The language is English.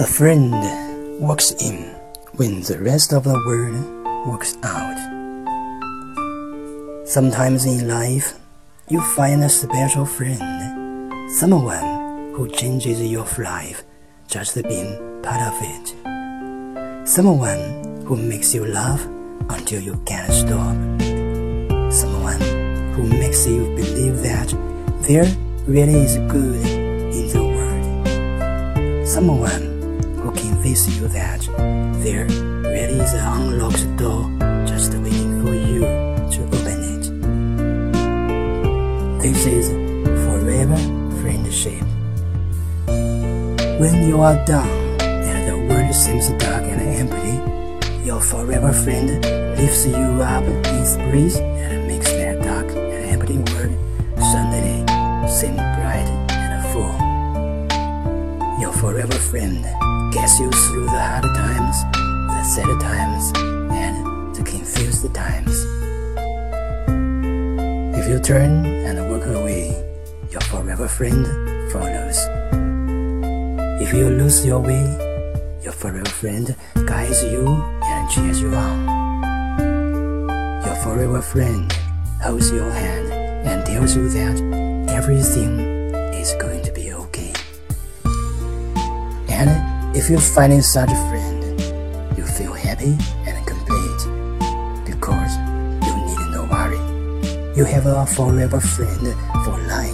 A friend walks in when the rest of the world walks out. Sometimes in life, you find a special friend, someone who changes your life just being part of it, someone who makes you laugh until you can't stop, someone who makes you believe that there really is good in the world, someone who convince you that there really is an unlocked door just waiting for you to open it. This is forever friendship. When you are down and the world seems dark and empty, your forever friend lifts you up in spirit and makes that dark and empty world suddenly seem bright and full. Your forever friend gets you through the hard times, the sad times, and the confused times. If you turn and walk away, your forever friend follows. If you lose your way, your forever friend guides you and cheers you on. Your forever friend holds your hand and tells you that everything is going to be okay. And if you find such a friend, you feel happy and complete because you need no worry. You have a forever friend for life.